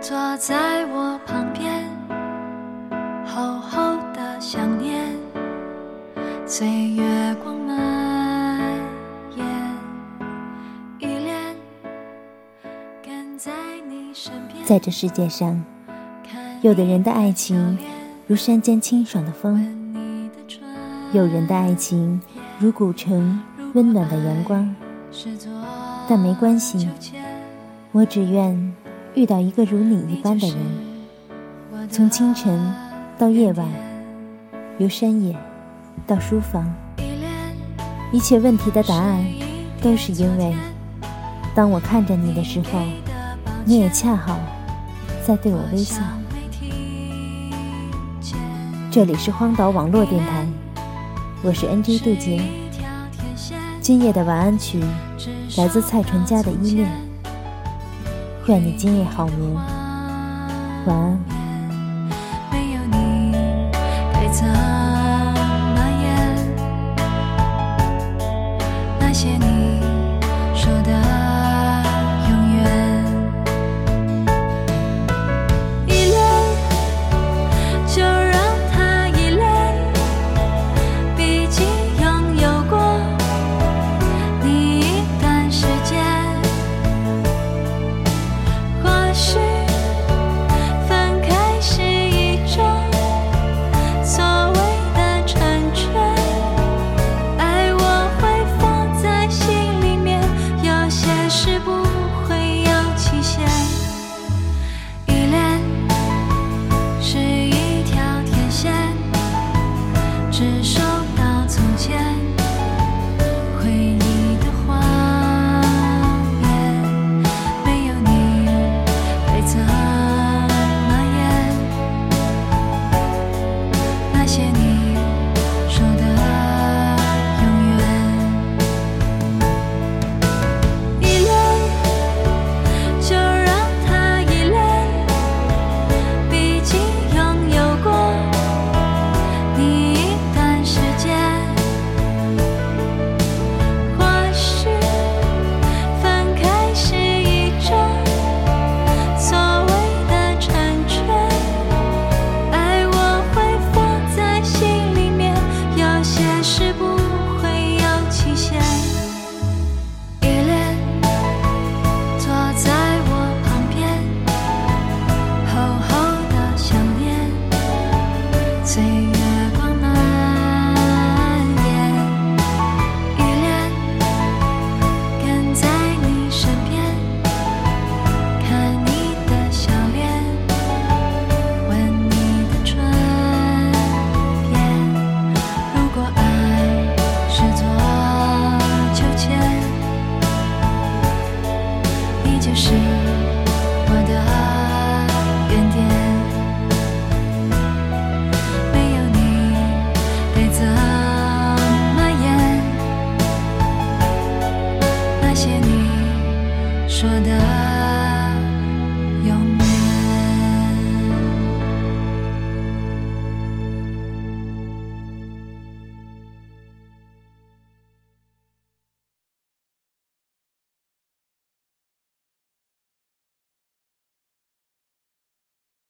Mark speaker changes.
Speaker 1: 坐在我旁边，厚厚的想念，随月光蔓延，依恋跟在你身边。
Speaker 2: 在这世界上，有的人的爱情如山间清爽的风，有人的爱情如古城温暖的阳光。但没关系，我只愿遇到一个如你一般的人。从清晨到夜晚，由山野到书房，一切问题的答案都是因为，当我看着你的时候，你也恰好在对我微笑。这里是荒岛网络电台，我是 NG 杜杰。今夜的晚安曲来自蔡淳佳的《依恋》，愿你今夜好眠，晚安。
Speaker 1: Say. 谢你说的。